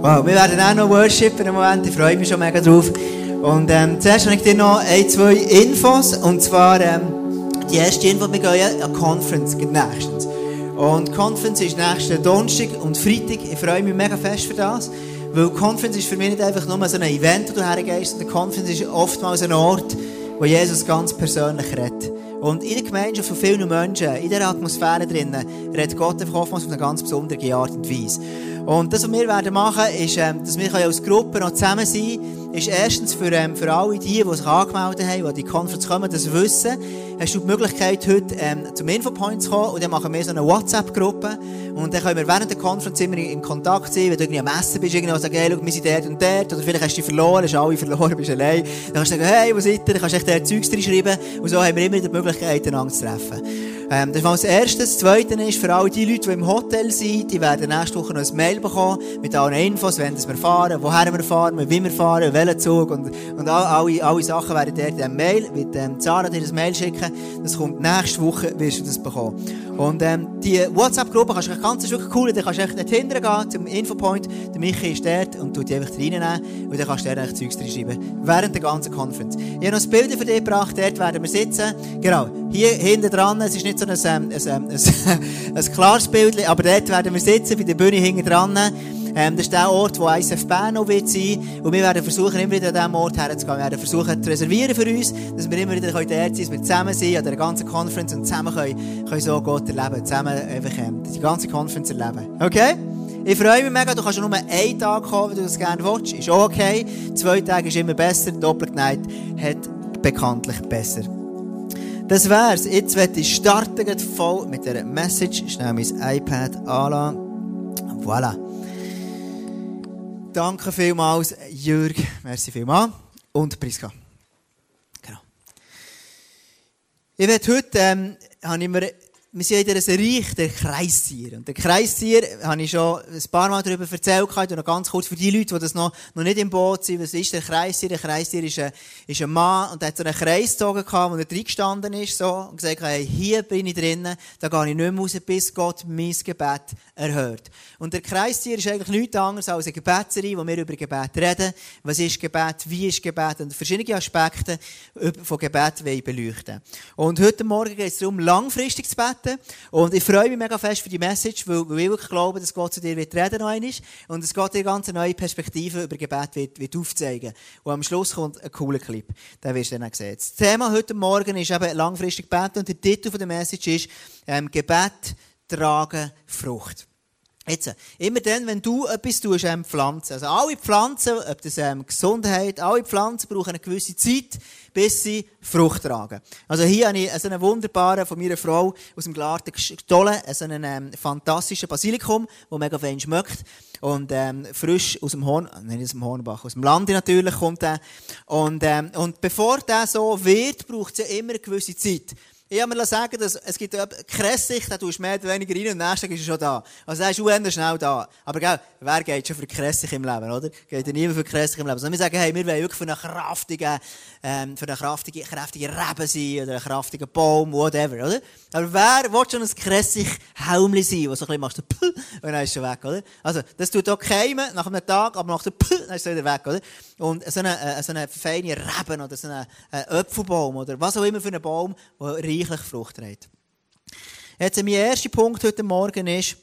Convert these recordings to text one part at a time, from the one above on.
Wow, wir werden auch noch worshipen im Moment, ich freue mich schon mega drauf. Und ähm, zuerst habe ich dir noch ein, zwei Infos. Und zwar, ähm, die erste Info, wir gehen an Conference nächstens. Und Conference ist nächsten Donnerstag und Freitag. Ich freue mich mega fest für das. Weil Conference ist für mich nicht einfach nur so ein Event, wo du hergehst, sondern Conference ist oftmals ein Ort, wo Jesus ganz persönlich redet. Und in der Gemeinschaft von vielen Menschen, in dieser Atmosphäre drinnen, redet Gott einfach oftmals auf eine ganz besondere Art und Weise. Und das, was wir werden machen, ist, ähm, dass wir als Gruppe noch zusammen sein können, ist erstens für, ähm, für alle die, die sich angemeldet haben, die an die Conference kommen, das wissen, hast du die Möglichkeit, heute ähm, zum Infopoint zu kommen und dann machen wir so eine WhatsApp-Gruppe. Und dann können wir während der Conference immer in Kontakt sein, wenn du irgendwie am Essen bist, irgendwie sagen, hey, schau, wir sind dort und dort, oder vielleicht hast du dich verloren, hast alle verloren, bist allein, dann kannst du sagen, hey, wo seid ihr, dann kannst du echt dort Zeugs reinschreiben. Und so haben wir immer die Möglichkeit, einander zu treffen. Ähm, das war das Erste. Das Zweite ist, für all die Leute, die im Hotel sind, die werden nächste Woche noch ein Mail bekommen mit allen Infos, wenn wir fahren, woher wir fahren, wie wir fahren, welchen Zug und, und alle, alle Sachen werden dort in diesem Mail, mit ähm, Zara dir das Mail schicken. Das kommt nächste Woche, wirst du das bekommen. Und ähm, die WhatsApp-Gruppe kannst du ganz, wirklich cool, da kannst du echt nicht gehen zum Infopoint, der Michi ist dort und du die einfach reinnehmen und dann kannst du dort Zeugs reinschreiben, während der ganzen Conference. Ich habe noch ein Bild für dich gebracht, dort werden wir sitzen, genau, hier hinten dran, es ist nicht so ein, ein, ein, ein, ein klares Bild, aber dort werden wir sitzen, bei der Bühne hinten dran, ähm, das ist der Ort, wo ISF Bern noch wird sein. Und wir werden versuchen, immer wieder an diesem Ort herzugehen. Wir werden versuchen, zu reservieren für uns, dass wir immer wieder dort sein können, dass wir zusammen sind an der ganzen Conference und zusammen können, können so Gott erleben. Zusammen einfach ähm, die ganze Conference erleben. Okay? Ich freue mich mega, du kannst nur einen Tag kommen, wenn du das gerne willst. Ist auch okay. Zwei Tage ist immer besser. Doppelkneid hat bekanntlich besser. Das wär's. Jetzt werde ich starten voll mit der Message. Schnell mein iPad anlassen. Voilà. Danke vielmals, Jürg. Merci vielmals. Und Priska. Genau. Ich werde heute, ähm, habe ich mir wir sind in dieser Reich der Kreistiere. Und der Kreistier, habe ich schon ein paar Mal darüber erzählt, und noch ganz kurz für die Leute, die das noch, noch nicht im Boot sind, was ist der Kreistier? Der Kreistier ist ein, ist ein Mann, und der hat so einen Kreis gezogen, wo er reingestanden ist, so, und gesagt, hey, hier bin ich drinnen, da gehe ich nicht mehr raus, bis Gott mein Gebet erhört. Und der Kreistier ist eigentlich nichts anderes als eine Gebetserie, wo wir über Gebet reden. Was ist Gebet? Wie ist Gebet? Und verschiedene Aspekte von Gebet beleuchten. Und heute Morgen geht es darum, langfristig zu beten, beten. Und ich freue mich mega fest für die Message, weil, weil ich wirklich glaube, dass Gott zu dir wird reden noch und dass Gott dir ganz neue Perspektive über Gebet wird, wird aufzeigen. Und am Schluss kommt ein cooler Clip. Den wirst du dann sehen. Das Thema heute Morgen ist eben langfristig beten und der Titel der Message ist ähm, Gebet tragen Frucht. Jetzt, immer dann, wenn du etwas tust, ähm, Pflanzen. Also alle Pflanzen, ob das ähm, Gesundheit, alle Pflanzen brauchen eine gewisse Zeit, bis sie Frucht tragen. Also hier habe ich so einen wunderbaren von meiner Frau aus dem Garten gestohlen, so einen ähm, fantastischen Basilikum, der mega fein schmeckt. Und ähm, frisch aus dem Horn, nicht aus dem Hornbach, aus dem Lande natürlich kommt der. Und, ähm, und bevor der so wird, braucht es ja immer eine gewisse Zeit. Ich habe mir sagen, dass es gibt Kressig, da tust du mehr oder weniger rein und am nächsten Tag ist er schon da. Also er ist auch schnell da. Aber gell, wer geht schon für Kressig im Leben, oder? Geht ja niemand für Kressig im Leben. Sondern wir sagen, hey, wir wollen wirklich für einen kraftigen, ähm, für einen kraftigen, kraftigen Reben sein oder einen kraftigen Baum, whatever, oder? Aber wer will schon ein Kressig Helmli sein, wo so ein bisschen machst, und dann ist schon weg, oder? Also, das tut auch keimen nach einem Tag, aber nach dem dann ist es wieder weg, oder? Und so eine, äh, so eine feine Reben oder so einen äh, Apfelbaum oder was auch immer für einen Baum, der reichlich Frucht trägt. Jetzt, mein erster Punkt heute Morgen ist,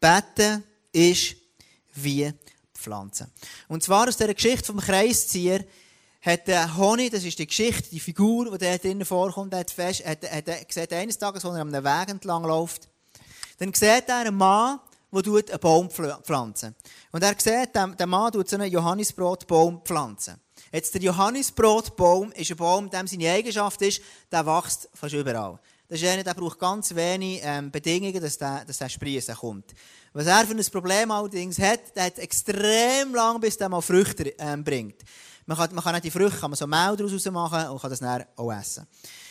Beten ist wie Pflanzen. Und zwar aus der Geschichte vom Kreiszieher hat der Honig, das ist die Geschichte, die Figur, die da drinnen vorkommt, hat, fest, hat, hat, hat sieht eines Tages, als er am Weg entlang läuft, dann sieht er einen Mann, der einen Baum pflanzen. Und er sieht, der Mann tut so einen Johannisbrotbaum pflanzen. Jetzt, der Johannisbrotbaum ist ein Baum, dem seine Eigenschaft ist, der wächst fast überall. Das ist einer, der braucht ganz wenig ähm, Bedingungen, dass der, dass der Sprießen kommt. Was er für ein Problem allerdings hat, der hat extrem lang, bis der mal Früchte ähm, bringt. Man kann, man kann die Früchte kann man so Mehl daraus machen und kann das dann auch essen.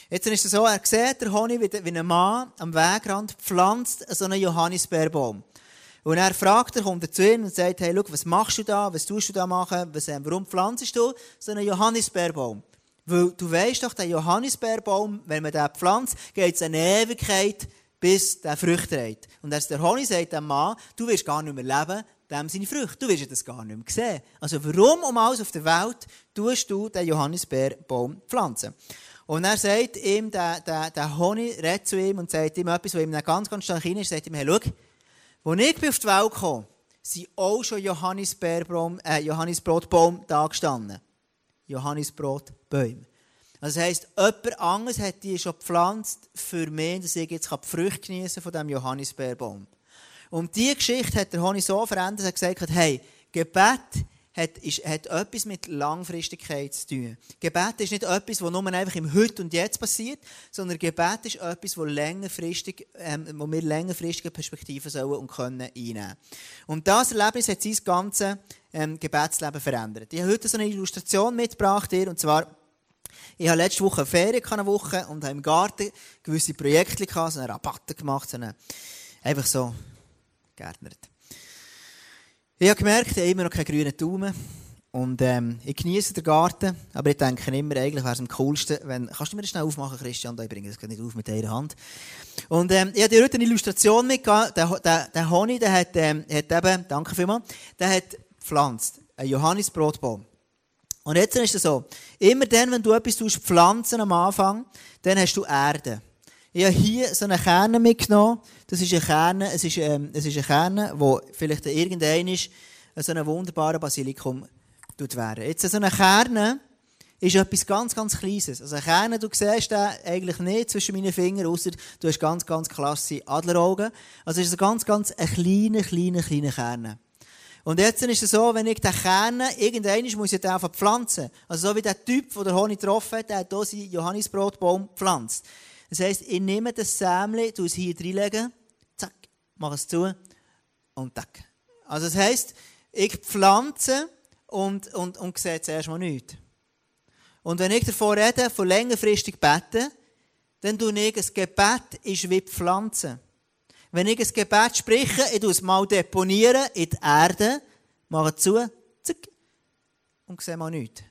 Jetzt ist es so, er sieht der Honig, wie, wie ein Mann am Wegrand pflanzt so einen Johannisbeerbaum. Und er fragt, er kommt zu ihm und sagt, hey, schau, was machst du da? Was tust du da machen? Was, äh, warum pflanzt du so einen Johannisbeerbaum? Weil du weißt doch, der Johannisbeerbaum, wenn man den pflanzt, geht es eine Ewigkeit, bis der Früchte trägt. Und als der Honig sagt dem Mann, du wirst gar nicht mehr leben, dem seine Früchte. Du wirst das gar nicht mehr sehen. Also warum um alles auf der Welt tust du den Johannisbeerbaum pflanzen? Und er sagt ihm, der, der, der Honig redet zu ihm und sagt ihm etwas, was ihm ganz, ganz stark rein ist, sagt ihm, hey, schau, als ich auf die Welt kam, sind auch schon Johannisbeerbaum, äh, Johannisbrotbaum da gestanden. Johannisbrotbäume. Also das heisst, jemand anderes hat die schon gepflanzt für mich, dass ich jetzt die Früchte genießen von diesem Johannisbeerbaum. Und diese Geschichte hat der Honi so verändert, dass er gesagt hat, hey, Gebet hat, ist, hat etwas mit Langfristigkeit zu tun. Gebet ist nicht etwas, das nur einfach im Heute und Jetzt passiert, sondern Gebet ist etwas, wo, längerfristig, ähm, wo wir längerfristige Perspektiven sollen und können einnehmen. Und das Erlebnis hat sein ganzes ähm, Gebetsleben verändert. Ich habe heute so eine Illustration mitgebracht, hier, und zwar ich habe letzte Woche eine Ferien, eine Woche, und habe im Garten gewisse Projekte gehabt, so eine Rabatte gemacht, so eine, einfach so gärtnert. Ich habe gemerkt, ich habe immer noch keinen grünen Daumen. Und ähm, ich genieße den Garten, aber ich denke immer, eigentlich wäre es am coolsten, wenn... Kannst du mir das schnell aufmachen, Christian? Ich bringe das nicht auf mit einer Hand. Und ähm, ich habe dir heute eine Illustration mitgegeben. Der, der, der Honig, der hat, ähm, hat eben, danke vielmals, der hat gepflanzt. Ein Johannisbrotbaum. Und jetzt ist es so, immer dann, wenn du etwas pflanzen am Anfang, dann hast du Erde. Ich habe hier so einen Kern mitgenommen. Das ist ein Kern, es ist, ähm, es ist ein Kern, wo vielleicht irgendein ist, so ein wunderbarer Basilikum wäre. Jetzt so ein Kern ist etwas ganz, ganz Kleines. Also ein Kern, du siehst eigentlich nicht zwischen meinen Fingern, außer du hast ganz, ganz klasse Adleraugen. Also ist ein ganz, ganz ein kleiner, kleiner, kleiner Kern. Und jetzt ist es so, wenn ich den Kern, irgendwann muss ich den einfach pflanzen. Also so wie der Typ, der Honig getroffen hat, der hat hier seinen Johannisbrotbaum gepflanzt. Das heisst, ich nehme das Sämli, tue es hier reinlegen, zack, mache es zu und tack. Also das heisst, ich pflanze und, und, und sehe zuerst mal nichts. Und wenn ich davon rede, von längerfristig beten, dann tue ich, ein Gebet ist wie Pflanzen. Wenn ich ein Gebet spreche, ich tue es mal deponieren in die Erde, mache es zu, zack, und sehe mal nichts.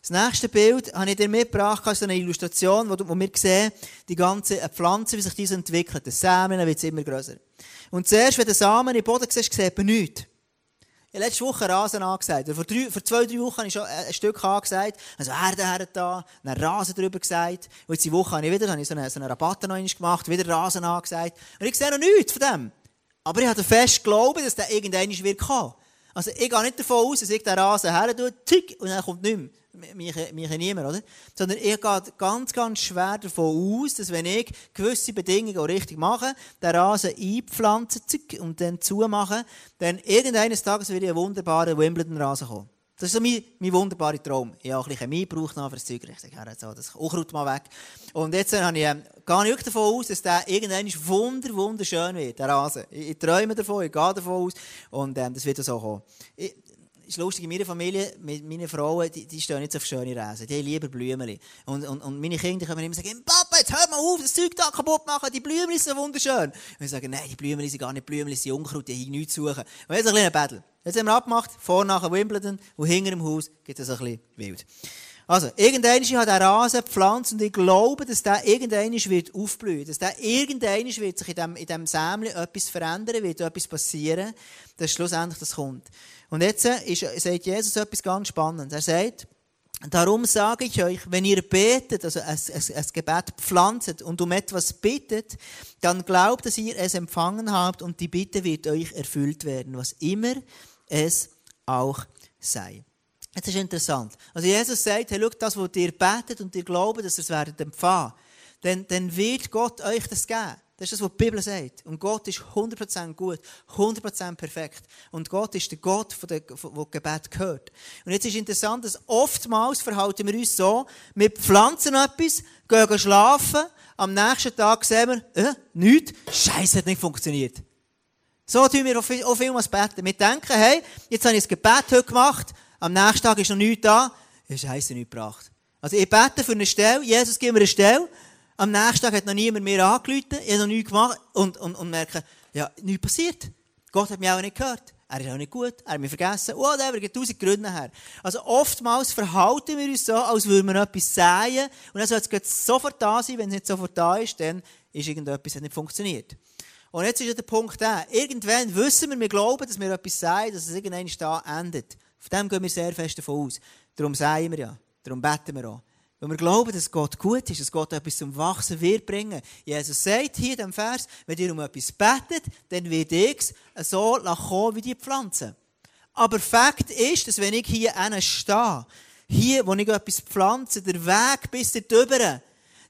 Das nächste Bild habe ich dir mitgebracht, so eine Illustration, wo, wo wir sehen, die ganze Pflanze, wie sich diese entwickelt. Der Samen wird immer größer. Und zuerst, wenn der Samen im Boden siehst, sieht man nichts. Ich habe letzte Woche Rasen angesagt. Vor, drei, vor zwei, drei Wochen habe ich schon ein Stück angesagt. Also Erde her da, einen Rasen drüber gesagt. Und jetzt die Woche habe ich wieder habe ich so eine, so eine Rabatte noch gemacht, wieder Rasen angesagt. Und ich sehe noch nichts von dem. Aber ich hatte fest geglaubt, dass der irgendwann wird kommen. Also ich gehe nicht davon aus, dass ich den Rasen her tue, tick, und dann kommt nichts mich, mich niemand, oder? Sondern ich gehe ganz, ganz schwer davon aus, dass wenn ich gewisse Bedingungen auch richtig mache, den Rasen einpflanzen und dann zumachen, dann irgendeines Tages wird ich einen wunderbaren Wimbledon-Rasen kommen. Das ist so mein, mein wunderbarer Traum. Ich habe ein bisschen Chemie gebraucht für das Zeug richtig. Ja, so, das Unkraut mal weg. Und jetzt äh, habe ich, äh, gehe ich davon aus, dass der irgendwann wunder, wunderschön wird, der Rasen. Ich, ich träume davon, ich gehe davon aus. Und ähm, das wird so kommen. Ich, ist lustig, in meiner Familie, mit meinen Frauen, die, die stehen nicht auf schöne Rasen. Die haben lieber Blümchen. Und, und, und meine Kinder können immer sagen, Papa, jetzt hör mal auf, das Zeug da kaputt machen, die Blümchen sind wunderschön. Und ich sage, nein, die Blümchen sind gar nicht Blümchen, sie sind Unkraut, die haben nichts zu suchen. Und jetzt ein kleiner Battle. Jetzt haben wir abgemacht, vor nachher Wimbledon, und hinter dem Haus geht es ein bisschen wild. Also, irgendwann hat der Rasen gepflanzt und ich glaube, dass der irgendwann wird aufblühen. Dass der irgendwann wird sich in dem, in dem Sämli etwas verändern, wird etwas passieren, dass schlussendlich das kommt. Und jetzt äh, ist, sagt Jesus etwas ganz Spannendes. Er sagt, Darum sage ich euch, wenn ihr betet, also ein, ein, ein Gebet pflanzt und um etwas bittet, dann glaubt, dass ihr es empfangen habt und die Bitte wird euch erfüllt werden, was immer es auch sei. Das ist interessant. Also Jesus sagt, hey, schaut, das, was ihr betet und ihr glaubt, dass ihr es werdet empfangen, dann, dann wird Gott euch das geben. Das ist das, was die Bibel sagt. Und Gott ist 100% gut, 100% perfekt. Und Gott ist der Gott, der, der Gebet gehört. Und jetzt ist interessant, dass oftmals verhalten wir uns so, wir pflanzen etwas, gehen schlafen, am nächsten Tag sehen wir, äh, nichts, Scheiße, hat nicht funktioniert. So tun wir viel, auch beten. Wir denken, hey, jetzt habe ich das Gebet heute gemacht, am nächsten Tag ist noch nichts da, Scheiße, nichts gebracht. Also ich bete für eine Stelle, Jesus gibt mir eine Stelle, am nächsten Tag hat noch niemand mehr angerufen, ich habe noch nichts gemacht und, und, und merke, ja, nichts passiert. Gott hat mich auch nicht gehört. Er ist auch nicht gut, er hat mich vergessen, whatever, gibt tausend Gründe her. Also oftmals verhalten wir uns so, als würden wir etwas säen und dann soll es sofort da sein, wenn es nicht sofort da ist, dann ist irgendetwas nicht funktioniert. Und jetzt ist ja der Punkt der, irgendwann wissen wir, wir glauben, dass wir etwas sagen, dass es irgendwann da endet. Von dem gehen wir sehr fest davon aus. Darum sagen wir ja, darum beten wir auch. Weil wir glauben, dass Gott gut ist, dass Gott etwas zum Wachsen wird bringen. Jesus sagt hier in diesem Vers, wenn ihr um etwas betet, dann wird ich es so kommen wie die Pflanzen. Aber Fakt ist, dass wenn ich hier stehe, hier, wo ich etwas pflanze, der Weg bis dorthin,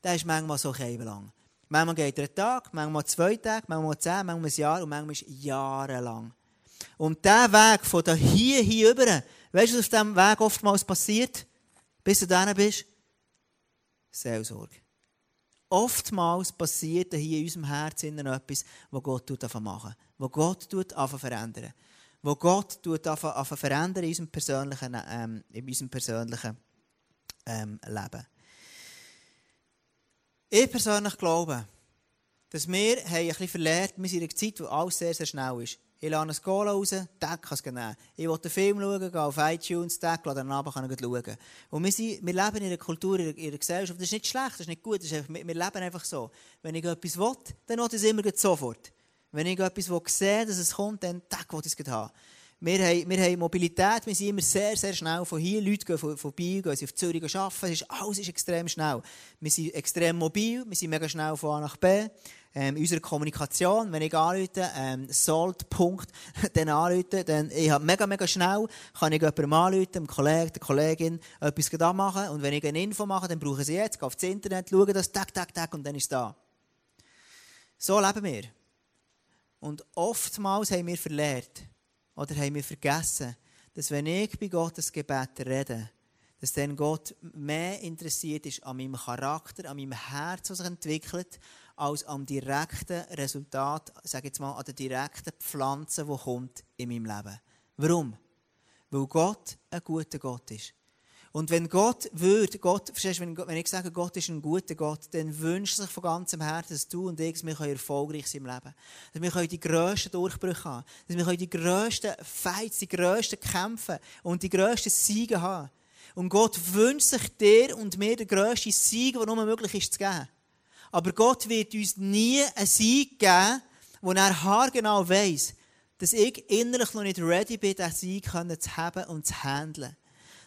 der ist manchmal so lang. Manchmal geht er einen Tag, manchmal zwei Tage, manchmal zehn, manchmal ein Jahr und manchmal jahrelang. Und dieser Weg von hier, hier rüber, weißt du, was auf diesem Weg oftmals passiert? Bis du da bist? Seelsorge. Oftmals passiert hier in unserem Herzen etwas, was Gott machen was Gott verändern was Gott verändern in unserem persönlichen, ähm, in unserem persönlichen ähm, Leben. Ich persönlich glaube, dass wir haben ein bisschen verlernt, wir sind in einer Zeit, wo alles sehr, sehr schnell ist. Ich lade ein Cola raus, kann es nehmen. Ich will einen Film schauen, gehe auf iTunes, Tag, dann Abend kann ich schauen. Und wir, sind, leben in einer Kultur, in einer Gesellschaft, das ist nicht schlecht, das ist nicht gut, das ist einfach, wir, leben einfach so. Wenn ich etwas will, dann will ich es immer sofort. Wenn ich etwas will, sehe, dass es kommt, dann Tag, will ich es haben. Wir haben, wir haben Mobilität, wir sind immer sehr, sehr schnell. Von hier, Leute gehen von, vorbei, gehen sie auf Zürich arbeiten. Es ist, alles ist extrem schnell. Wir sind extrem mobil, wir sind mega schnell von A nach B ähm, in unserer Kommunikation, wenn ich anrufe, ähm, Salt-Punkt, dann anrufe, dann, ich habe mega, mega schnell, kann ich jemandem anrufen, dem Kollegen, der Kollegin, etwas da machen. Und wenn ich eine Info mache, dann brauche ich sie jetzt, gehe aufs Internet, schaue das, tak, tak, tak, und dann ist es da. So leben wir. Und oftmals haben wir verlehrt, oder haben wir vergessen, dass wenn ich bei Gottes Gebet rede, dass dann Gott mehr interessiert ist an meinem Charakter, an meinem Herz, was sich entwickelt, als am direkten Resultat, sage jetzt mal, an der direkten Pflanze, die kommt in meinem Leben. Warum? Weil Gott ein guter Gott ist. Und wenn Gott würde, Gott, verstehst, wenn, wenn ich sage, Gott ist ein guter Gott, dann wünscht sich von ganzem Herzen, dass du und ich wir erfolgreich sein im Leben. Dass wir die grössten Durchbrüche haben. Dass wir die grössten Fights, die grössten Kämpfe und die grössten Siege haben. Und Gott wünscht sich dir und mir den grössten Sieg, der nur möglich ist, zu geben. Aber Gott wird uns nie einen Sieg geben, wo er haargenau weiss, dass ich innerlich noch nicht ready bin, diesen Sieg zu haben und zu handeln.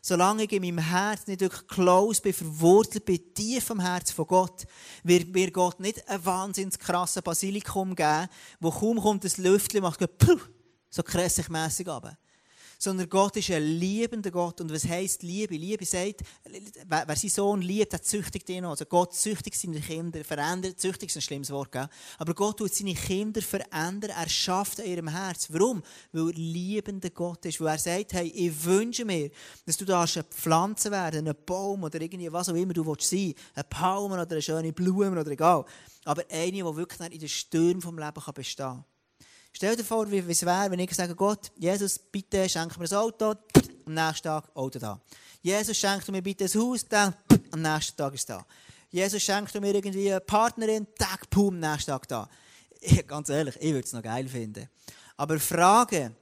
Solange ich in meinem Herz nicht wirklich close bin, verwurzelt bin, tief im Herz von Gott, wird mir Gott nicht ein wahnsinnig krasses Basilikum geben, wo kaum kommt das Lüftchen macht, so krässig-mässig runter sondern Gott ist ein liebender Gott. Und was heisst Liebe? Liebe sagt, wer, wer seinen Sohn liebt, der züchtigt ihn auch. Also Gott züchtigt seine Kinder, verändert, züchtigt ist ein schlimmes Wort, gell? aber Gott tut seine Kinder verändern, er schafft an ihrem Herz. Warum? Weil er liebender Gott ist, weil er sagt, hey, ich wünsche mir, dass du da eine Pflanze werden, ein Baum oder irgendwie was auch immer du willst sein, eine Palme oder eine schöne Blume oder egal, aber eine, die wirklich in den Stürmen des Lebens bestehen kann. Stell dir vor, wie es wäre, wenn ich sage, Gott, Jesus, bitte schenk mir ein Auto, am nächsten Tag Auto da. Jesus, schenk mir bitte ein Haus, dann am nächsten Tag ist da. Jesus, schenk mir irgendwie eine Partnerin, Tag, pum, am nächsten Tag da. Ganz ehrlich, ich würde es noch geil finden. Aber Frage,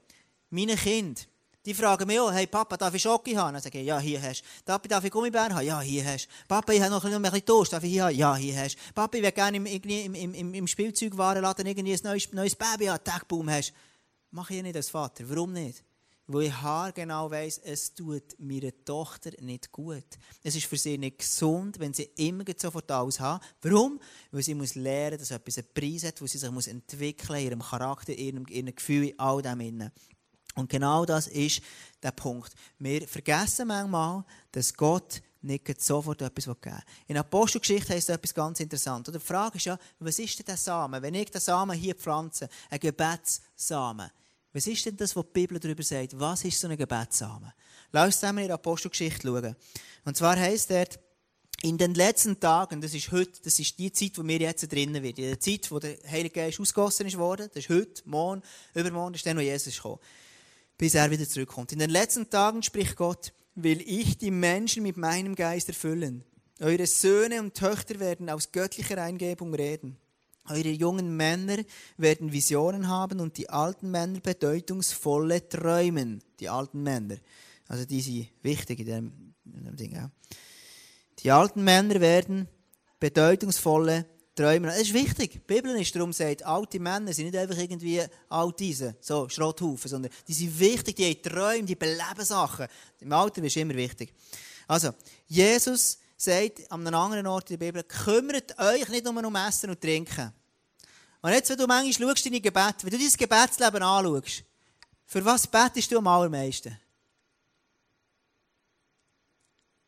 meine Kinder, die fragen mich auch, hey Papa, darf ich Schoki haben? Dann sage ich, ja, hier hast du. Papa, darf ich Gummibären haben? Ja, hier hast du. Papa, ich habe noch ein bisschen Toast, darf ich hier haben? Ja, hier hast du. Papa, ich will gerne im, im, im, im Spielzeugwarenladen irgendwie ein neues, neues Baby haben, Tagbaum hast. Mach ich nicht als Vater. Warum nicht? Weil ich genau weiss, es tut meiner Tochter nicht gut. Es ist für sie nicht gesund, wenn sie immer sofort alles haben. Warum? Weil sie muss lernen, dass etwas einen Preis hat, wo sie sich muss entwickeln in ihrem Charakter, in ihrem, in ihrem Gefühl, in all dem. Und genau das ist der Punkt. Wir vergessen manchmal, dass Gott nicht sofort etwas geben will. In Apostelgeschichte heißt es etwas ganz interessant. die Frage ist ja, was ist denn der Samen? Wenn ich den Samen hier pflanze, ein Gebetssamen, was ist denn das, was die Bibel darüber sagt? Was ist so ein Gebetssamen? Lass uns zusammen in der Apostelgeschichte schauen. Und zwar heißt dort, in den letzten Tagen, das ist heute, das ist die Zeit, wo wir jetzt drinnen sind, in der Zeit, wo der Heilige Geist ausgossen ist worden, das ist heute, morgen, übermorgen, ist dann, wo Jesus gekommen bis er wieder zurückkommt. In den letzten Tagen, spricht Gott, will ich die Menschen mit meinem Geist erfüllen. Eure Söhne und Töchter werden aus göttlicher Eingebung reden. Eure jungen Männer werden Visionen haben und die alten Männer bedeutungsvolle Träumen. Die alten Männer. Also die sind wichtig in dem, in dem Ding. Ja. Die alten Männer werden bedeutungsvolle Träume. Das ist wichtig. Die Bibel ist darum sagt, alte Männer sind nicht einfach irgendwie alte so Schrotthaufen, sondern die sind wichtig, die haben Träume, die beleben Sachen. Im Alter ist immer wichtig. Also, Jesus sagt an einem anderen Ort in der Bibel, kümmert euch nicht nur um Essen und Trinken. Und jetzt, wenn du manchmal schaust deine Gebet, wenn du dein Gebetsleben anschaust, für was betest du am allermeisten?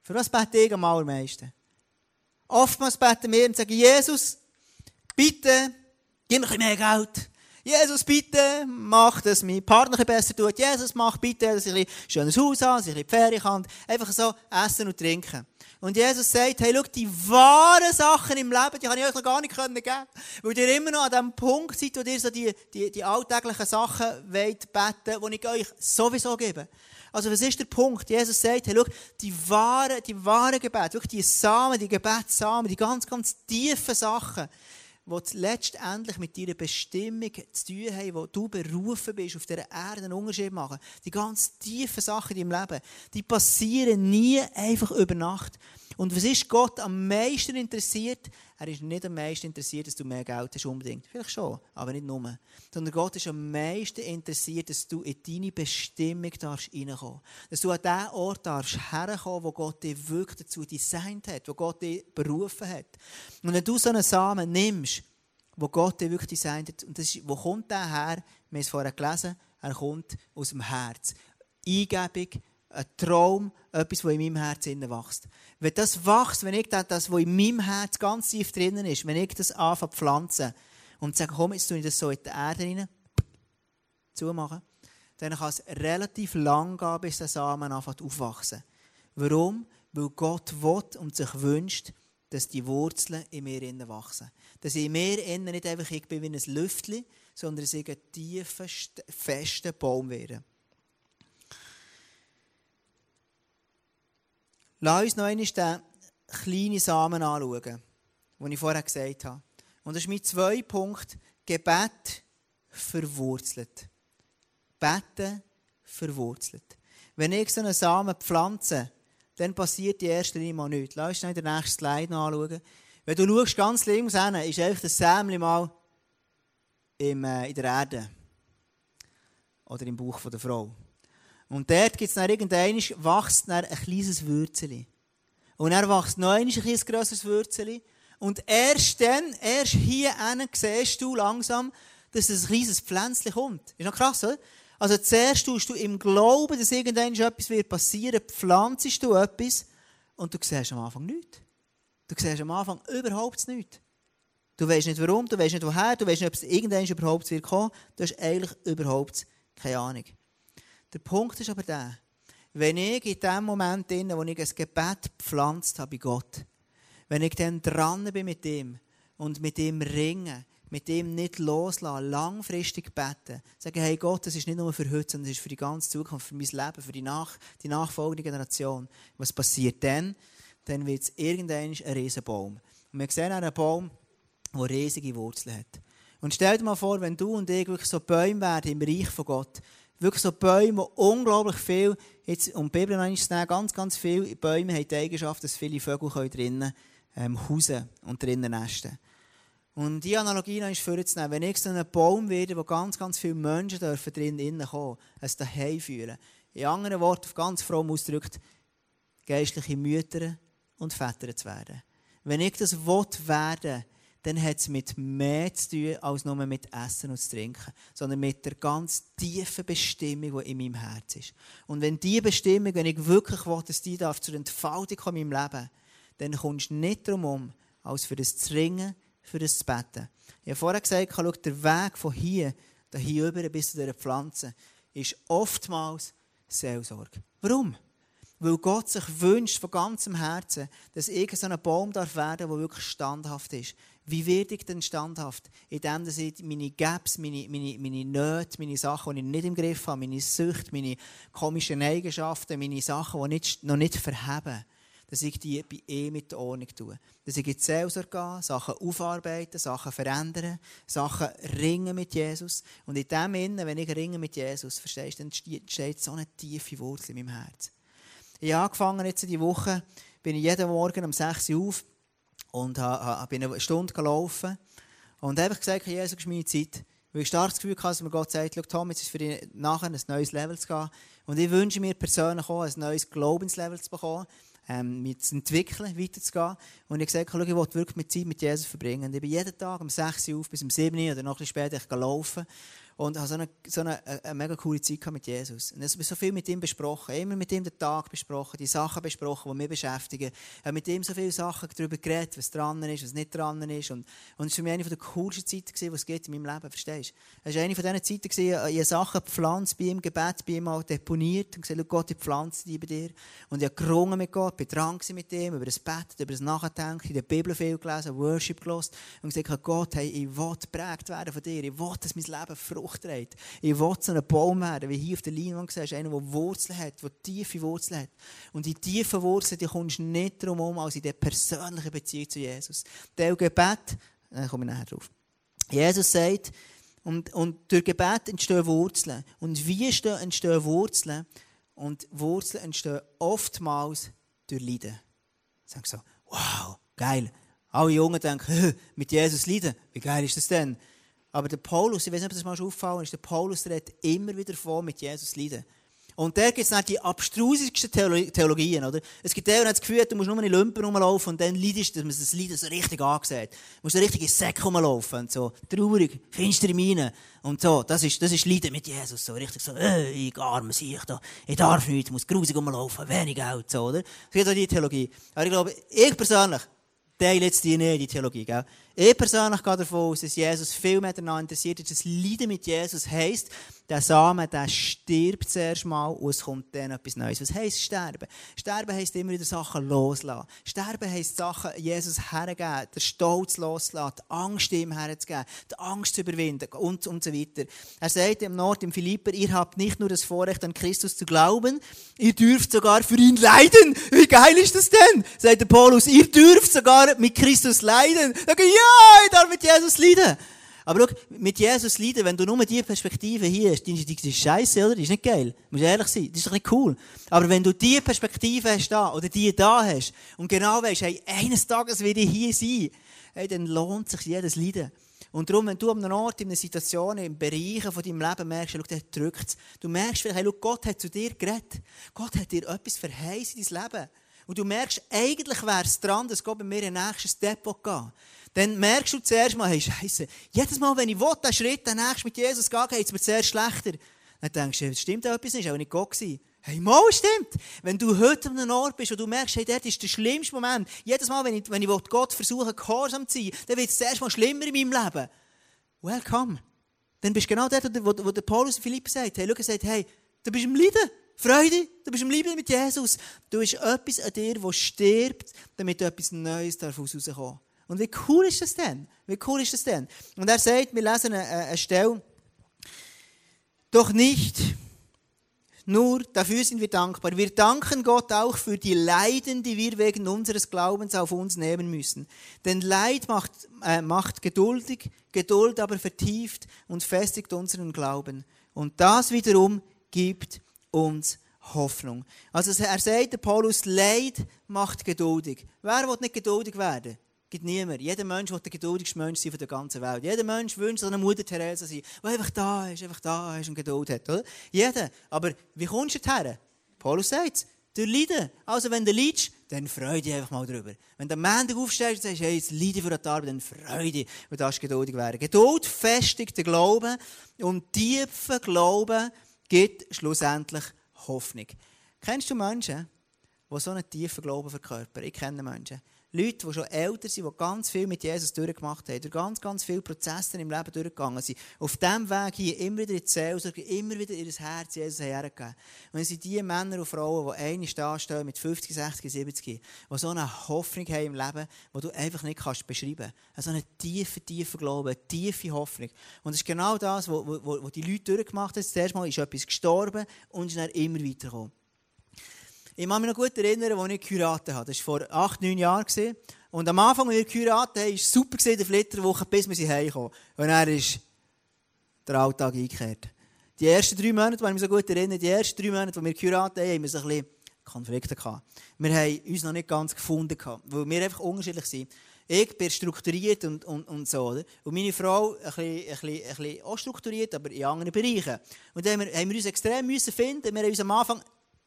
Für was bete ich am allermeisten? Oftmals beten wir und sagen, Jesus, bitte, gib mir ein bisschen mehr Geld. Jesus, bitte, mach, dass mein Partner besser tut. Jesus, mach bitte, dass ich ein schönes Haus habe, dass ich in die Ferien kann. Einfach so essen und trinken. Und Jesus sagt, hey, schau, die wahren Sachen im Leben, die habe ich euch noch gar nicht geben können Weil ihr immer noch an dem Punkt seid, wo ihr so die, die, die alltäglichen Sachen wollt beten, die ich euch sowieso gebe. Also, was ist der Punkt? Jesus sagt, hey, schau, die wahren, die wahren Gebete, wirklich die Samen, die Gebetssamen, die ganz, ganz tiefen Sachen, die letztendlich mit deiner Bestimmung zu tun haben, wo du berufen bist, auf dieser Erde einen Unterschied machen. Die ganz tiefen Sachen in deinem Leben, die passieren nie einfach über Nacht. Und was ist Gott am meisten interessiert? Er ist nicht am meisten interessiert, dass du mehr Geld hast, unbedingt. Vielleicht schon, aber nicht nur. Sondern Gott ist am meisten interessiert, dass du in deine Bestimmung darfst reinkommen Dass du an den Ort darfst herkommen, wo Gott dich wirklich dazu designt hat, wo Gott dich berufen hat. Und wenn du so einen Samen nimmst, wo Gott dich wirklich designt hat, und das ist, wo kommt der her? Wir haben es vorher gelesen, er kommt aus dem Herz. Eingebung, ein Traum, etwas, was in meinem Herz wächst. Wenn das wächst, wenn ich das, was in meinem Herz ganz tief drinnen ist, wenn ich das anfange zu pflanzen und sage, komm, jetzt tue ich das so in die Erde rein, zumachen, dann kann es relativ lang gehen, bis der Samen anfängt aufwachsen. Warum? Weil Gott will und sich wünscht, dass die Wurzeln in mir innen wachsen. Dass in mir innen nicht einfach ich bin wie ein Lüftchen, sondern dass ich ein tiefer, fester Baum werde. Lass uns noch einmal den kleinen Samen anschauen, den ich vorher gesagt habe. Und das ist mein zwei Punkt. Gebet verwurzelt. Beten verwurzelt. Wenn ich so einen Samen pflanze, dann passiert die erste Linie mal nichts. Lass uns noch den nächsten Slide anschauen. Wenn du schaust, ganz links hin, ist einfach das Sämli mal im, äh, in der Erde. Oder im Bauch der Frau. Und dort gibt es dann irgendwann, wächst dann ein kleines Würzeli. Und er wächst noch ein, ein grösseres Würzeli. Und erst dann, erst hier hinten, siehst du langsam, dass ein kleines Pflänzchen kommt. Ist noch krass, oder? Also zuerst tust du im Glauben, dass irgendwann etwas wird passieren, pflanzest du etwas und du siehst am Anfang nichts. Du siehst am Anfang überhaupt nichts. Du weißt nicht warum, du weißt nicht woher, du weißt nicht, ob es irgendwann überhaupt wird kommen. Du hast eigentlich überhaupt keine Ahnung. Der Punkt ist aber der, wenn ich in dem Moment, wo ich ein Gebet gepflanzt habe bei Gott, wenn ich dann dran bin mit ihm und mit ihm ringe, mit ihm nicht loslassen, langfristig beten, sagen, hey Gott, das ist nicht nur für heute, sondern das ist für die ganze Zukunft, für mein Leben, für die, nach, die nachfolgende Generation. Was passiert dann? Dann wird es irgendwann ein Riesenbaum. Und wir sehen einen Baum, der riesige Wurzeln hat. Und stell dir mal vor, wenn du und ich wirklich so Bäume werden im Reich von Gott, wirklich so Bäume, unglaublich viel, jetzt, um die Bibel zu ganz, ganz viele Bäume haben die Eigenschaft, dass viele Vögel drinnen ähm, hausen und drinnen nesten Und die Analogie noch ist vorzunehmen, wenn ich so einen Baum werde, wo ganz, ganz viele Menschen dürfen drinnen kommen, es daheim fühlen. In anderen Worten, auf ganz fromm ausgedrückt, geistliche Mütter und Väter zu werden. Wenn ich das werden will, dann hat es mit mehr zu tun, als nur mit Essen und Trinken, sondern mit der ganz tiefen Bestimmung, die in meinem Herz ist. Und wenn diese Bestimmung, wenn ich wirklich will, dass die darf zur Entfaltung in meinem Leben, dann kommst du nicht darum um, als für das zu für das zu. Ich habe vorher gesagt, schau, der Weg von hier, da hier über bis zu dieser Pflanze, ist oftmals Seelsorge. Warum? Weil Gott sich wünscht von ganzem Herzen, dass ich so ein Baum darf werden, der wirklich standhaft ist. Wie werde ich denn standhaft? Indem dass ich meine Gaps, meine, meine, meine Nöte, meine Sachen, die ich nicht im Griff habe, meine Sucht, meine komischen Eigenschaften, meine Sachen, die nicht, noch nicht verheben, dass ich die bei ihm mit der Ordnung tue. Dass ich in die Seelsorge gehe, Sachen aufarbeiten, Sachen verändern, Sachen ringen mit Jesus. Und in dem Innen, wenn ich ringe mit Jesus, verstehst du, dann steht so eine tiefe Wurzel in meinem Herz. Ich habe angefangen, jetzt die Woche, bin ich jeden Morgen um 6 Uhr auf, und bin eine Stunde gelaufen und habe gesagt, Jesus, ist meine Zeit. Weil ich stark das Gefühl hatte, dass mir Gott sagt, Tom, jetzt ist für dich nachher ein neues Level zu gehen. Und ich wünsche mir persönlich auch, ein neues Glaubenslevel zu bekommen, ähm, mich zu entwickeln, weiterzugehen. Und ich habe gesagt, ich will wirklich mit Zeit mit Jesus verbringen. Und ich bin jeden Tag um 6 Uhr auf bis um 7 Uhr oder noch ein bisschen später ich laufen und habe so eine, so eine, eine, mega coole Zeit mit Jesus. Und ich habe so viel mit ihm besprochen, immer mit ihm den Tag besprochen, die Sachen besprochen, die mich beschäftigen. Ich habe mit ihm so viele Sachen darüber geredet, was dran ist, was nicht dran ist. Und, und es war für mich eine der coolsten Zeiten, die es gibt in meinem Leben, verstehst du? Es war eine von diesen Zeiten, ich habe Sachen gepflanzt bei ihm, Gebet bei ihm auch deponiert und gesagt, Gott, ich pflanze die bei dir. Und ich habe gerungen mit Gott, bin dran mit ihm, über das Bett, über das Nachdenken, in der Bibel viel gelesen, Worship gelesen und gesagt, Gott, hey, ich will geprägt werden von dir, ich will, dass mein Leben Frucht Frucht trägt. Ich will zu einem Baum werden, wie hier auf der Leinwand siehst, einer, der Wurzeln hat, der tiefe Wurzeln hat. Und die tiefen Wurzeln, die kommst du nicht darum um, als in der persönlichen Beziehung zu Jesus. Der Gebet, da komme ich nachher drauf. Jesus sagt, und, und durch Gebet entstehen Wurzeln. Und wie entstehen Wurzeln? Und Wurzeln entstehen oftmals durch Leiden. Sage so, wow, geil. Alle Jungen denken, mit Jesus leiden, wie geil ist das denn? Aber der Paulus, ich weiß nicht, ob das mal schon auffallen ist, der Paulus redet immer wieder vor, mit Jesus leiden. Und da gibt es dann die abstrusigsten Theologien, oder? Es gibt der, der das Gefühl du musst nur in Lumpen rumlaufen und dann leidest, dass man das Leiden so richtig angesehen Du musst so richtig in Säcke rumlaufen und so traurig, finstere Miene und so. Das ist, das ist Leiden mit Jesus, so richtig so, äh, ich arme sich da, ich darf nichts, ich muss grusig rumlaufen, wenig Geld, so, oder? Es gibt auch die Theologie. Aber ich glaube, ich persönlich teile jetzt die nicht, die Theologie, gell? Ich persönlich gehe davon aus, dass Jesus viel mehr daran interessiert ist, dass Leiden mit Jesus heisst, der Samen, der stirbt zuerst mal und es kommt dann etwas Neues. Was heisst sterben? Sterben heisst immer wieder Sachen loslassen. Sterben heisst Sachen Jesus hergeben, den Stolz loslassen, die Angst ihm herzugeben, die Angst zu überwinden und, und so weiter. Er sagt im Nord, im Philipper, ihr habt nicht nur das Vorrecht, an Christus zu glauben, ihr dürft sogar für ihn leiden. Wie geil ist das denn? Sagt der Paulus, ihr dürft sogar mit Christus leiden. Sag ich, ja, ich darf mit Jesus leiden. Aber schau, mit Jesus leiden, wenn du nur diese Perspektive hier hast, die ist scheiße, oder? Die ist nicht geil. Du musst ehrlich sein. Das ist doch nicht cool. Aber wenn du diese Perspektive hast da, oder die da hast, und genau weißt, hey, eines Tages werde ich hier sein, hey, dann lohnt sich jedes Leiden. Und darum, wenn du an einem Ort, in einer Situation, in Bereichen von deinem Leben merkst, schau, der drückt Du merkst vielleicht, hey, schau, Gott hat zu dir geredet. Gott hat dir etwas verheißen in dein Leben. Und du merkst, eigentlich wäre es dran, dass Gott bei mir ein nächstes Step gehen dann merkst du zuerst mal, hey, Scheiße, jedes Mal, wenn ich will, den Schritt, den nächsten mit Jesus gehen, geht es mir zuerst schlechter. Dann denkst du, stimmt etwas nicht, auch nicht Gott gewesen. Hey, mal stimmt. Wenn du heute an einem Ort bist und du merkst, hey, das ist der schlimmste Moment. Jedes Mal, wenn ich, wenn ich Gott versuche, gehorsam zu sein, dann wird es zuerst mal schlimmer in meinem Leben. Welcome. Dann bist du genau dort, wo, wo der Paulus Philipp sagt, hey, schau, er sagt, hey, du bist im Leiden. Freude, du bist im Liebe mit Jesus. Du hast etwas an dir, das stirbt, damit etwas Neues daraus rauskommt. Und wie cool ist das denn? Wie cool ist das denn? Und er sagt, wir lesen eine, eine Stelle, doch nicht nur dafür sind wir dankbar. Wir danken Gott auch für die Leiden, die wir wegen unseres Glaubens auf uns nehmen müssen. Denn Leid macht, äh, macht geduldig, Geduld aber vertieft und festigt unseren Glauben. Und das wiederum gibt uns Hoffnung. Also er sagt, Paulus, Leid macht geduldig. Wer will nicht geduldig werden? Gibt niemand. Jeder Mensch will der geduldigste Mensch sein von der ganzen Welt. Jeder Mensch wünscht eine Mutter Teresa sein, die einfach da ist, einfach da ist und Geduld hat. Jeder. Aber wie kommst du dorthin? Paulus sagt es. Durch Leiden. Also wenn du leidest, dann freu dich einfach mal drüber. Wenn du am Montag aufstehst und sagst, hey, jetzt leide für die Arbeit, dann freu dich, du darfst geduldig werden. Geduld festigt den Glauben und tiefer Glauben gibt schlussendlich Hoffnung. Kennst du Menschen, die so einen tiefen Glauben verkörpern? Ich kenne Menschen. Leute, die schon älter sind, die ganz viel mit Jesus durchgemacht haben, durch ganz, ganz viele Prozesse im Leben durchgegangen sind, auf diesem Weg hier immer wieder in die Seelsorge, immer wieder ihr Herz Jesus hergegeben. Und es sind die Männer und Frauen, die einmal da stehen mit 50, 60, 70, die so eine Hoffnung haben im Leben, die du einfach nicht kannst beschreiben kannst. So einen tiefen, tiefen Glauben, eine tiefe Hoffnung. Und es ist genau das, was die Leute durchgemacht haben. Zuerst mal ist etwas gestorben und ist dann immer weitergekommen. Ich kann mich noch gut erinnern, als ich geheiratet habe. Das war vor acht, neun Jahren. Und am Anfang, als wir geheiratet haben, war es super, die Flitterwoche, bis wir heimkamen. Und dann ist der Alltag eingekehrt. Die ersten drei Monate, wenn ich mich so gut erinnere, die ersten drei Monate, als wir geheiratet haben, haben wir so ein bisschen Konflikte gehabt. Wir haben uns noch nicht ganz gefunden, weil wir einfach unterschiedlich sind. Ich bin strukturiert und, und, und so. Oder? Und meine Frau ein bisschen, ein, bisschen, ein bisschen auch strukturiert, aber in anderen Bereichen. Und dann haben wir, haben wir uns extrem müssen finden. Wir haben uns am Anfang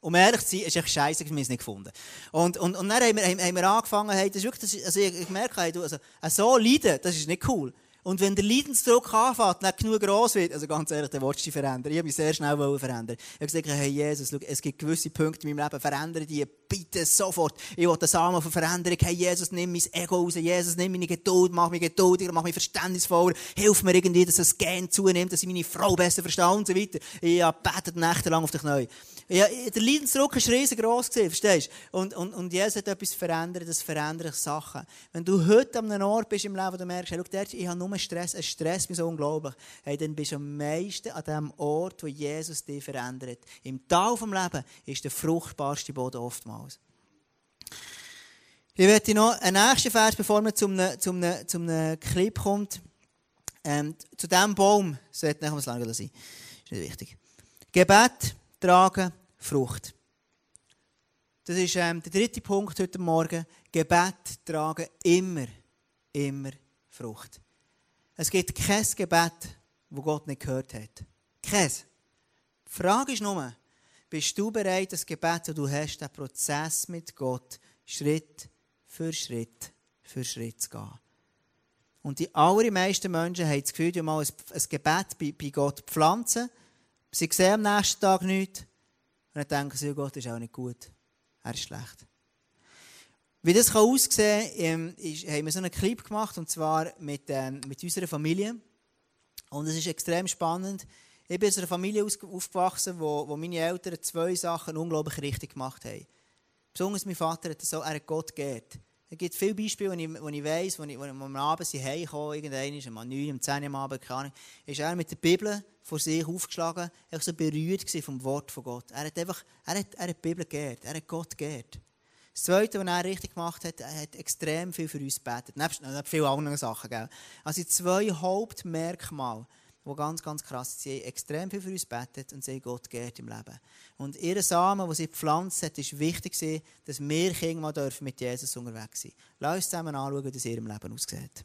um ehrlich zu sein, ist echt scheiße, wir haben es nicht gefunden. Und, und, und dann haben wir, haben wir angefangen, hey, das ist wirklich, das ist, also ich, ich merke, hey, du, also, so leiden, das ist nicht cool. Und wenn der Leidensdruck anfängt, nicht genug groß wird, also ganz ehrlich, dann willst du dich verändern. Ich habe mich sehr schnell verändern. Ich habe gesagt, hey Jesus, schau, es gibt gewisse Punkte in meinem Leben, verändere die bitte sofort. Ich will den Samen von Veränderung. Hey Jesus, nimm mein Ego raus. Jesus, nimm meine Geduld, mach mich geduldiger, mach mich verständnisvoller. Hilf mir irgendwie, dass das Gen zunimmt, dass ich meine Frau besser verstehe und so weiter. Ich habe betet nächtelang auf dich neu. Ja, der Leidensdruck war riesengroß, verstehst du? Und, und, und Jesus hat etwas verändert, das verändert Sachen. Wenn du heute an einem Ort bist im Leben, wo du merkst, hey, schau, ich habe nur Stress, es stresst mich so unglaublich, hey, dann bist du am meisten an dem Ort, wo Jesus dich verändert. Im Tal vom Leben ist der fruchtbarste Boden oftmals. Ich werde noch einen nächsten Vers, bevor wir zum, zum, zum Clip kommt. Ähm, zu diesem Baum sollte nicht lang sein. Ist nicht wichtig. Gebet tragen Frucht. Das ist ähm, der dritte Punkt heute Morgen. Gebet tragen immer, immer Frucht. Es gibt kein Gebet, wo Gott nicht gehört hat. Kein. Die Frage ist nur, bist du bereit, das Gebet, das du hast, den Prozess mit Gott Schritt für Schritt für Schritt zu gehen? Und die allermeisten Menschen haben das Gefühl, die mal ein Gebet bei, bei Gott pflanzen, Sie sehen am nächsten Tag nichts. Und dann denken sie, Gott ist auch nicht gut. Er ist schlecht. Wie das kann aussehen kann, ist, haben wir so einen Clip gemacht, und zwar mit, ähm, mit unserer Familie. Und es ist extrem spannend. Ich bin in einer Familie aufgewachsen, wo, wo meine Eltern zwei Sachen unglaublich richtig gemacht haben. Besonders mein Vater hat so, er Gott geehrt. Es gibt viele Beispiele, wo ich, wo ich weiss, wo, ich, wo am Abend sie heimkommen, irgendein ist, um 9, um 10 am Abend, keine Ahnung, ist er mit der Bibel vor sich aufgeschlagen, er war so berührt vom Wort von Gott. Er hat einfach, er hat, er hat die Bibel geehrt, er hat Gott geehrt. Das Zweite, was er richtig gemacht hat, er hat extrem viel für uns gebetet. Nebst, nebst vielen anderen Sachen, gell? Also zwei Hauptmerkmale, die ganz, ganz krass sind. Sie haben extrem viel für uns gebetet und sie haben Gott geehrt im Leben. Und ihre Samen, die sie gepflanzt hat, war wichtig, dass wir Kinder mal mit Jesus unterwegs sein dürfen. Lass uns zusammen anschauen, wie das in ihrem Leben aussieht.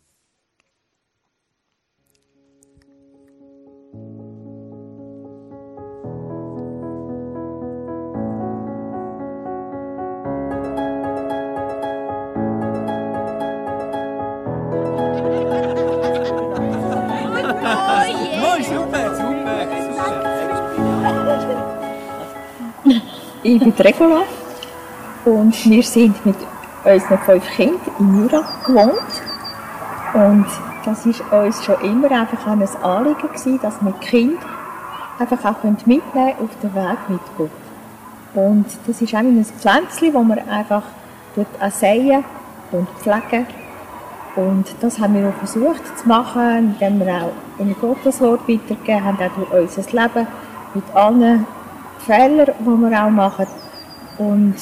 Ich bin Regula und wir sind mit unseren fünf Kindern in Jura gewohnt. Und das war uns schon immer einfach ein Anliegen gewesen, dass wir die Kinder einfach auch mitnehmen können auf den Weg mit Gott. Und das ist auch ein Pflänzchen, das wir einfach auch säen und pflegen. Und das haben wir auch versucht zu machen, indem wir auch in Gottes Wort weitergegeben haben, auch durch unser Leben mit allen Fehler, die wir auch machen. Und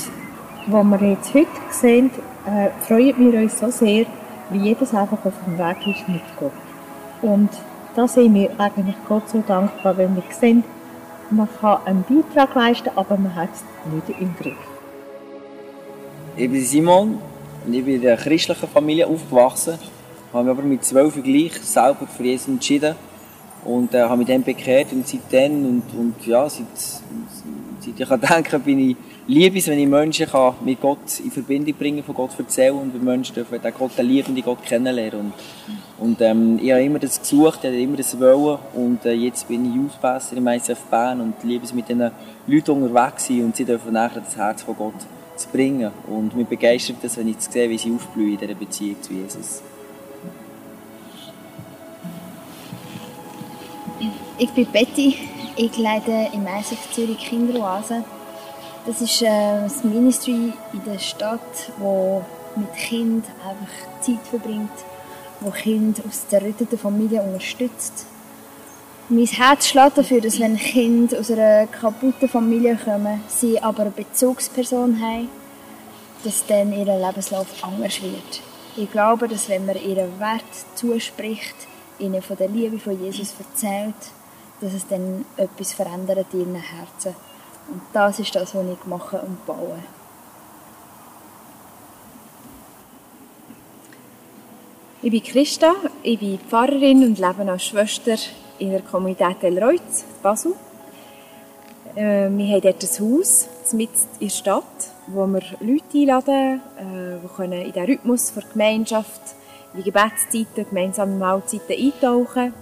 was wir jetzt heute sehen, äh, freuen wir uns so sehr, wie jedes einfach auf dem Weg ist mit Gott. Und da sind wir eigentlich Gott so dankbar, wenn wir sehen, man kann einen Beitrag leisten, aber man hat es nicht im Griff. Ich bin Simon und ich bin in einer christlichen Familie aufgewachsen, habe mich aber mit zwölf gleich selber für Jesus entschieden und äh, habe mich dann bekehrt und seitdem und, und ja, seit, seit ich kann denken, bin ich liebe es, wenn ich Menschen kann mit Gott in Verbindung bringen, von Gott erzählen und wenn Menschen dürfen den Gott, den liebenden Gott kennenlernen. Und, und ähm, ich habe immer das gesucht, ich habe immer das wollen und äh, jetzt bin ich Youthpasser im ICF Bern und liebe es mit diesen Leuten unterwegs sein und sie dürfen nachher das Herz von Gott zu bringen. Und mich begeistert das, wenn ich sehe, wie sie aufblühen in dieser Beziehung zu Jesus. Ich bin Betty, ich leite im ISF Zürich Kinderoase. Das ist äh, ein Ministry in der Stadt, wo mit Kind einfach Zeit verbringt, wo Kind aus zerrütteten Familien unterstützt. Mein Herz schlägt dafür, dass wenn Kinder aus einer kaputten Familie kommen, sie aber eine Bezugsperson haben, dass dann ihr Lebenslauf anders wird. Ich glaube, dass wenn man ihren Wert zuspricht, ihnen von der Liebe von Jesus erzählt, dass es dann etwas verändert in ihren Herzen. Und das ist das, was ich mache und baue. Ich bin Christa, ich bin Pfarrerin und lebe als Schwester in der Kommunität Elreutz, Basel. Äh, wir haben dort ein Haus mitten in der Stadt, wo wir Leute einladen, äh, die können in den Rhythmus der Gemeinschaft, in die Gebetszeiten, gemeinsame Mahlzeiten eintauchen,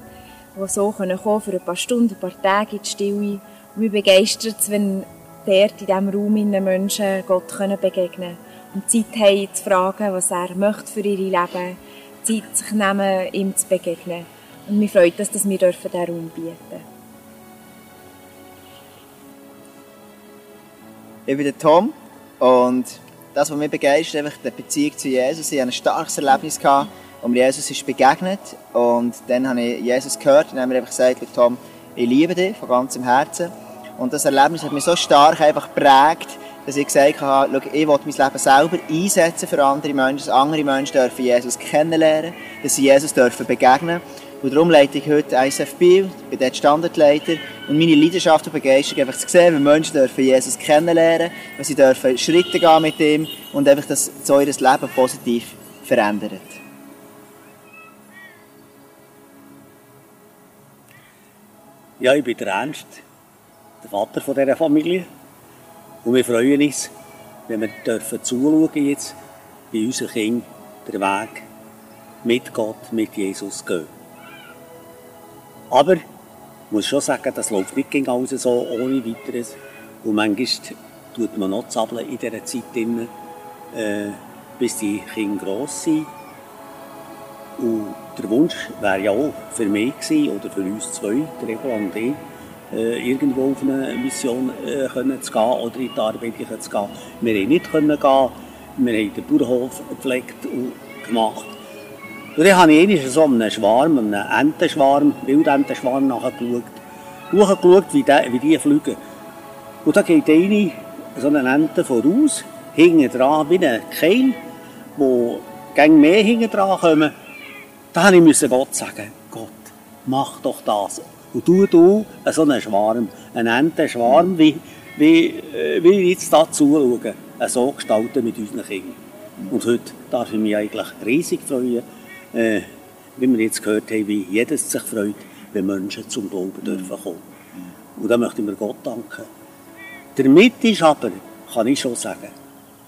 die so können kommen für ein paar Stunden, ein paar Tage in die Stille. Und mich begeistert es, wenn dort in diesem Raum in Menschen Gott können begegnen und Zeit haben zu fragen, was er möchte für ihr Leben, Zeit sich nehmen, ihm zu begegnen. Und mich freut es, dass wir diesen Raum bieten dürfen. Ich bin der Tom und das, was mich begeistert, ist die Beziehung zu Jesus. Ich hatte ein starkes Erlebnis, gehabt, mir Jesus ist begegnet und dann habe ich Jesus gehört und dann habe mir einfach gesagt, Tom, ich liebe dich von ganzem Herzen. Und das Erlebnis hat mich so stark einfach geprägt, dass ich gesagt habe, schau, ich will mein Leben selber einsetzen für andere Menschen, dass andere Menschen dürfen Jesus kennenlernen, dass sie Jesus dürfen begegnen und darum leite ich heute ISF Biel, bin dort Standardleiter und meine Leidenschaft und Begeisterung einfach zu sehen, wie Menschen dürfen Jesus kennenlernen, wie sie dürfen Schritte gehen mit ihm und einfach, dass so ihr Leben positiv verändert. Ja, ich bin der Ernst, der Vater von dieser Familie. Und wir freuen uns, wenn wir dürfen zuschauen jetzt, wie unser Kind den Weg mit Gott, mit Jesus gehen. Aber ich muss schon sagen, das läuft nicht gegen alles so ohne weiteres. Und manchmal tut man noch zappeln in dieser Zeit, drin, äh, bis die Kinder gross sind. Und der Wunsch wäre ja auch für mich gewesen, oder für uns zwei, Regula und ich, äh, irgendwo auf eine Mission äh, können zu gehen oder in die Arbeit zu gehen. Wir konnten nicht gehen. Wir haben den Bauernhof gepflegt und gemacht. Und dann habe ich einmal so einen Schwarm, einen Entenschwarm, Wildentenschwarm nachgeschaut. Nachgeschaut, wie die, wie die fliegen. Und da geht eine, so eine Ente voraus, hinten dran, wie ein Keil, wo gegen mehr hinten dran kommen. Da musste ich Gott sagen, Gott, mach doch das. Und du, du, so einen Schwarm, einen Entenschwarm, wie, wie, äh, wie jetzt da zuschauen, so gestalten mit unseren Kindern. Und heute darf ich mich eigentlich riesig freuen, äh, wie wir jetzt gehört haben, wie jedes sich freut, wenn Menschen zum Glauben dürfen kommen. Und da möchte ich mir Gott danken. Damit ist aber, kann ich schon sagen,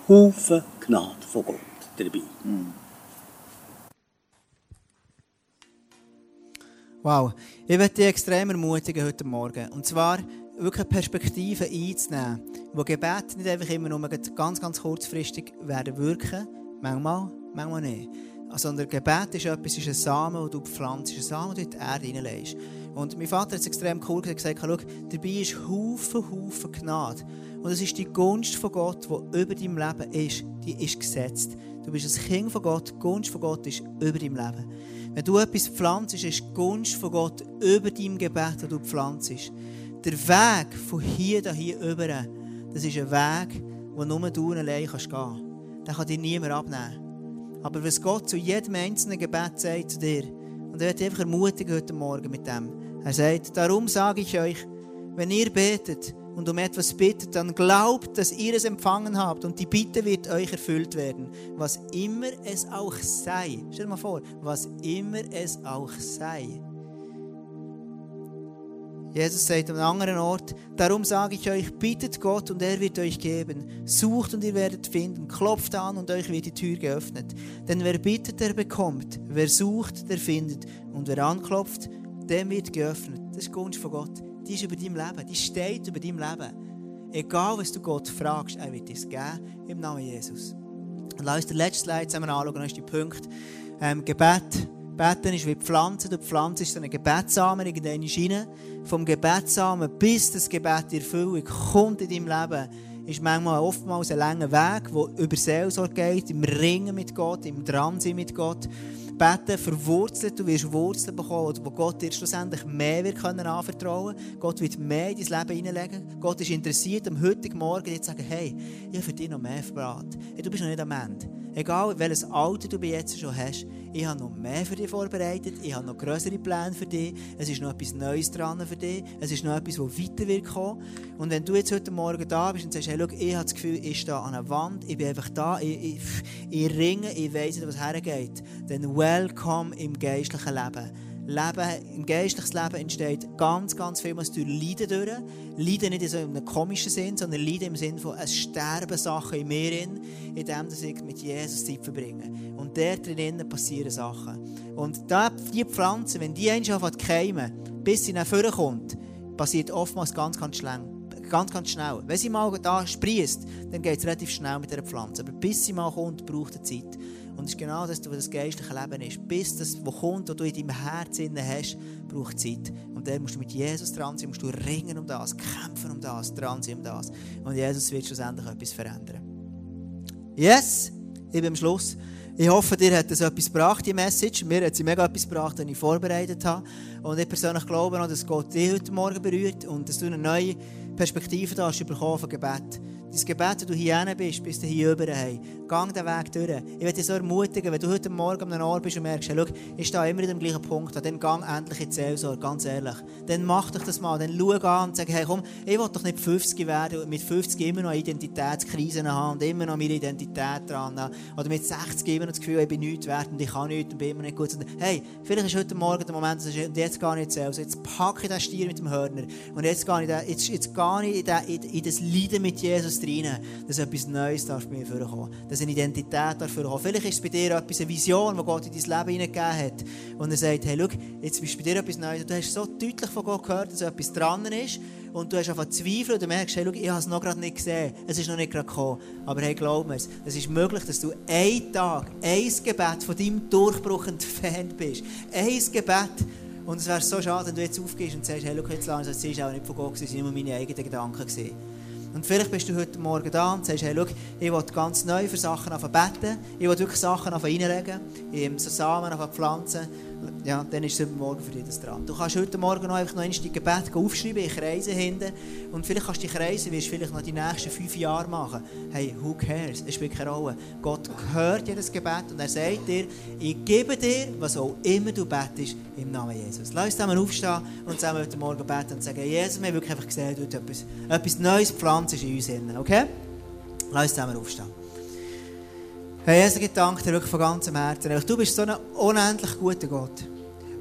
Haufen Gnade von Gott dabei. Wow, ich möchte dich extrem ermutigen heute Morgen. Und zwar wirklich Perspektiven einzunehmen, wo Gebet nicht einfach immer nur ganz, ganz kurzfristig werden wirken, manchmal, manchmal nicht sondern Gebet ist etwas, ist ein Samen, den du pflanzt, ein Samen, den du in die Erde hineinlegst. Und mein Vater hat es extrem cool gesagt, schau, dabei ist Haufen, Haufen Gnade. Und es ist die Gunst von Gott, die über deinem Leben ist, die ist gesetzt. Du bist ein Kind von Gott, die Gunst von Gott ist über deinem Leben. Wenn du etwas pflanzt, ist die Gunst von Gott über deinem Gebet, das du pflanzt. Der Weg von hier hier über, das ist ein Weg, den nur du allein kannst gehen. Den kann dir niemand abnehmen. Aber was Gott zu jedem einzelnen Gebet sagt zu dir, und er wird einfach ermutigen heute Morgen mit dem. Er sagt, darum sage ich euch, wenn ihr betet und um etwas bittet, dann glaubt, dass ihr es empfangen habt und die Bitte wird euch erfüllt werden. Was immer es auch sei. Stell dir mal vor, was immer es auch sei. Jesus sagt an einem anderen Ort, darum sage ich euch, bittet Gott und er wird euch geben. Sucht und ihr werdet finden. Klopft an und euch wird die Tür geöffnet. Denn wer bittet, der bekommt. Wer sucht, der findet. Und wer anklopft, dem wird geöffnet. Das ist die Gunst von Gott. Die ist über dein Leben. Die steht über dein Leben. Egal, was du Gott fragst, er wird es geben. Im Namen Jesus. Und lass uns den letzten Slide zusammen anschauen. Das ist der Punkt. Ähm, Gebet Beten ist wie Pflanzen. Du pflanzt so einen Gebetssamen in deine Schiene. Vom Gebetssamen bis das Gebet in Erfüllung kommt in deinem Leben, ist manchmal oftmals ein langer Weg, der über Seelsorge geht, im Ringen mit Gott, im Dransein mit Gott. Beten verwurzelt, du wirst Wurzeln bekommen, wo Gott dir schlussendlich mehr wird können anvertrauen. Gott wird mehr in dein Leben hineinlegen. Gott ist interessiert, am heutigen Morgen dir zu sagen, hey, ich habe für dich noch mehr verbraten. Hey, du bist noch nicht am Ende. Egal welches Alter du jetzt schon hast, ich habe noch mehr für dich vorbereitet, ich habe noch größere Pläne für dich, es ist noch etwas Neues dran für dich, es ist noch etwas, das weiter wird kommen. Und wenn du jetzt heute Morgen da bist und sagst, hey, schau, ich habe das Gefühl, ich stehe an einer Wand, ich bin einfach da, ich, ich, ich ringe, ich weiss nicht, was hergeht, dann welcome im geistlichen Leben. Leben, im geistlichen Leben entsteht ganz, ganz viel was durch Leiden durch. Leiden nicht in so einem komischen Sinn, sondern Leiden im Sinn von, es sterben Sachen in mir, in, in dem, dass ich mit Jesus Zeit verbringe. Und dort drinnen passieren Sachen. Und da, die Pflanze, wenn die einmal anfängt zu keimen, bis sie nach vorne kommt, passiert oftmals ganz, ganz schnell. Ganz, ganz schnell. Wenn sie mal da sprießt, dann geht es relativ schnell mit dieser Pflanze. Aber bis sie mal kommt, braucht es Zeit. Und es ist genau das, was das geistliche Leben ist. Bis das, was kommt, was du in deinem Herzen hast, braucht Zeit. Und dann musst du mit Jesus dran sein, musst du ringen um das, kämpfen um das, dran sein um das. Und Jesus wird schlussendlich etwas verändern. Yes, ich bin am Schluss. Ich hoffe, dir hat das etwas gebracht, die Message. Mir hat sie mega etwas gebracht, den ich vorbereitet habe. Und ich persönlich glaube auch, dass Gott dich heute Morgen berührt und dass du eine neue Perspektive da hast bekommen von Gebet. Dein Gebet, wenn du hier bist, bis du hier rüber hey, gang den Weg durch. Ich werde dich so ermutigen, wenn du heute Morgen an Ort bist und merkst, hey, schau, ich stehe immer in dem gleichen Punkt, dann gang endlich in die Seelsorge, ganz ehrlich. Dann mach doch das mal, dann schau an und sag, hey komm, ich will doch nicht 50 werden und mit 50 immer noch Identitätskrisen haben und immer noch meine Identität dran haben. Oder mit 60 immer noch das Gefühl, ich bin nichts wert und ich kann nichts und bin immer nicht gut. Und hey, vielleicht ist heute Morgen der Moment, und jetzt gar nicht Seelsorge, jetzt packe ich den Stier mit dem Hörner und jetzt gehe ich, jetzt, jetzt ich in, in, in das Leiden mit Jesus rein, dass etwas Neues darf bei mir vorkommen. Dass eine Identität darf vorkommen. Vielleicht ist es bei dir etwas, eine Vision, die Gott in dein Leben hineingegeben hat. Und er sagt, hey, schau, jetzt bist du bei dir etwas Neues. Du hast so deutlich von Gott gehört, dass etwas dran ist. Und du hast einfach Zweifel und du merkst, hey, schau, ich habe es noch gerade nicht gesehen. Es ist noch nicht gerade gekommen. Aber hey, glaub mir, es ist möglich, dass du einen Tag, ein Gebet von deinem Durchbruch entfernt bist. Ein Gebet. Und es wäre so schade, wenn du jetzt aufgehst und sagst, hey, schau, jetzt langsam, es ist auch nicht von Gott, es waren immer meine eigenen Gedanken. Gewesen. Und vielleicht bist du heute Morgen da und sagst, hey, schau, ich will ganz neu für Sachen beten. Ich will wirklich Sachen reinlegen, so Samen pflanzen. Ja, dann ist es Morgen für dich dran. Du kannst heute Morgen noch einfach noch die Gebet aufschreiben, in Kreise hinten. Und vielleicht kannst du die Kreise, wirst vielleicht noch die nächsten fünf Jahre machen. Hey, who cares? Es spielt keine Rolle. Gott hört jedes Gebet und er sagt dir, ich gebe dir, was auch immer du betest, im Namen Jesus. Lass uns zusammen aufstehen und zusammen heute Morgen beten und sagen, Jesus, wir haben wirklich einfach gesehen, du etwas, etwas Neues pflanzt in uns. Okay? Lass uns zusammen aufstehen. Herr Jesus, ich danke dir wirklich von ganzem Herzen. Du bist so ein unendlich guter Gott.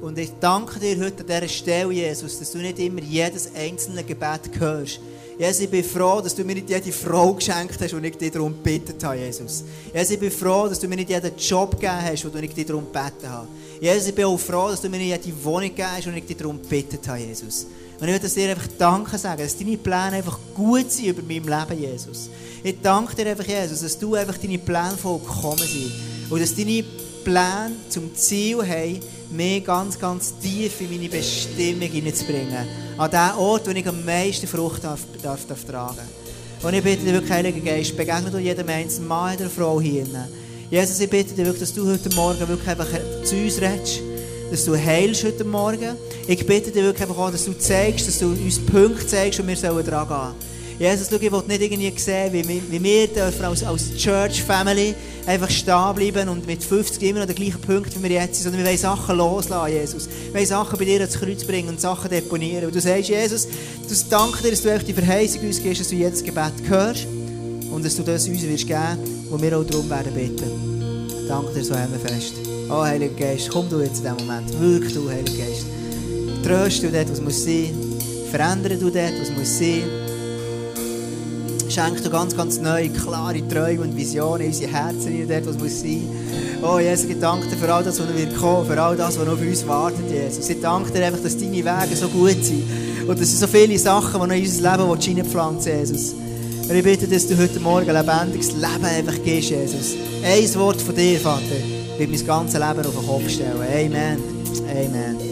Und ich danke dir heute an dieser Stelle, Jesus, dass du nicht immer jedes einzelne Gebet hörst. Jesus, ich bin froh, dass du mir nicht jede Frau geschenkt hast, und ich dich darum gebeten habe, Jesus. Jesus, ich bin froh, dass du mir nicht jeden Job gegeben hast, und ich dich darum gebeten habe. Jesus, ich bin auch froh, dass du mir nicht jede Wohnung gegeben hast, und ich dich darum gebeten habe, Jesus. Und ich will dir einfach Danke sagen, dass deine Pläne einfach gut sind über mein Leben, Jesus. Ich danke dir einfach, Jesus, dass du einfach deine Pläne vollkommen sind. Und dass deine Pläne zum Ziel haben, mich ganz, ganz tief in meine Bestimmung hineinzubringen. An den Ort, wo ich am meisten Frucht darf, darf, darf tragen Und ich bitte dich wirklich, Heiliger Geist, begegne du jedem einzelnen Mann oder Frau hier. Jesus, ich bitte dich wirklich, dass du heute Morgen wirklich einfach zu uns redest dass du heilst heute Morgen. Ich bitte dich wirklich einfach dass du zeigst, dass du uns Punkte zeigst und wir sollen dran gehen. Jesus, schau, ich will nicht irgendwie sehen, wie wir, als, als Church Family einfach stehen bleiben und mit 50 immer noch den gleichen Punkt, wie wir jetzt sind, sondern wir wollen Sachen loslassen, Jesus. Wir wollen Sachen bei dir ins Kreuz bringen und Sachen deponieren. Und du sagst, Jesus, du danke dir, dass du die Verheißung uns gibst, dass du jedes Gebet hörst und dass du das uns wirst geben, wo wir auch darum werden beten. Danke dir so fest. Oh, Heiliger Geist, komm du jetzt in diesem Moment. Wirk du, Heiliger Geist. Tröst du dort, was muss sein. Verändere du dort, was muss sein. Schenk du ganz, ganz neue, klare Träume und Visionen in unsere Herzen rein, dort, was muss sein. Oh, Jesus, ich danke dir für all das, was noch kommen, für all das, was noch auf uns wartet, Jesus. Ich danke dir einfach, dass deine Wege so gut sind. Und dass es so viele Sachen, die noch in unser Leben reinpflanzen Jesus. Und ich bitte, dass du heute Morgen ein lebendiges Leben einfach gibst, Jesus. Ein Wort von dir, Vater wird mein ganzes Leben auf den Kopf stellen. Amen. Amen.